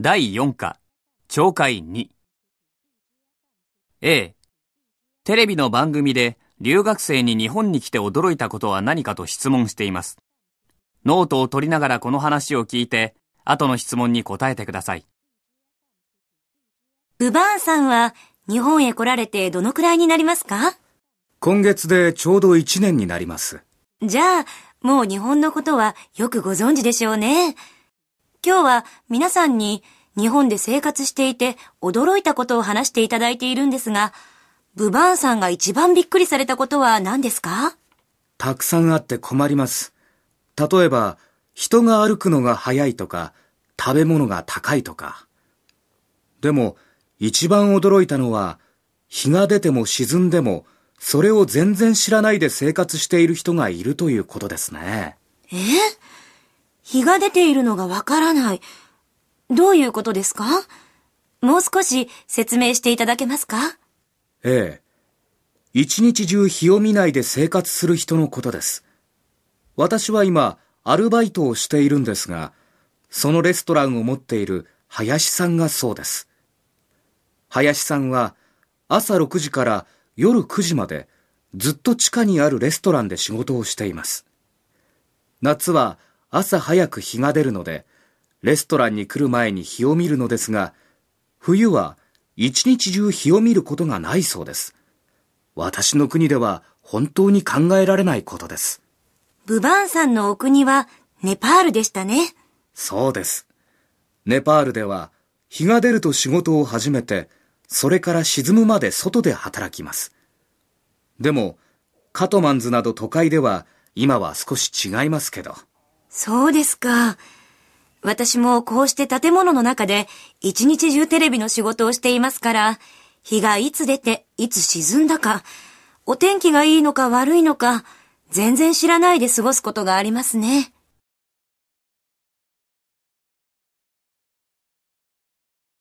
第4課、懲戒2。A、テレビの番組で留学生に日本に来て驚いたことは何かと質問しています。ノートを取りながらこの話を聞いて、後の質問に答えてください。ブバーンさんは日本へ来られてどのくらいになりますか？今月でちょうど1年になります。じゃあ、もう日本のことはよくご存知でしょうね。今日は皆さんに日本で生活していて驚いたことを話していただいているんですが、ブバーンさんが一番びっくりされたことは何ですか？たくさんあって困ります。例えば、人が歩くのが早いとか、食べ物が高いとか。でも、一番驚いたのは、日が出ても沈んでも、それを全然知らないで生活している人がいるということですね。え日が出ているのがわからない。どういうことですか？もう少し説明していただけますか？ええ。一日中日を見ないで生活する人のことです。私は今、アルバイトをしているんですが、そのレストランを持っている林さんがそうです。林さんは朝6時から夜9時までずっと地下にあるレストランで仕事をしています。夏は朝早く日が出るので、レストランに来る前に日を見るのですが、冬は一日中日を見ることがないそうです。私の国では本当に考えられないことです。ブバーンさんのお国はネパールでしたね。そうです。ネパールでは日が出ると仕事を始めて、それから沈むまで外で働きます。でも、カトマンズなど都会では今は少し違いますけど。そうですか。私もこうして建物の中で一日中テレビの仕事をしていますから、日がいつ出ていつ沈んだか、お天気がいいのか悪いのか、全然知らないで過ごすことがありますね。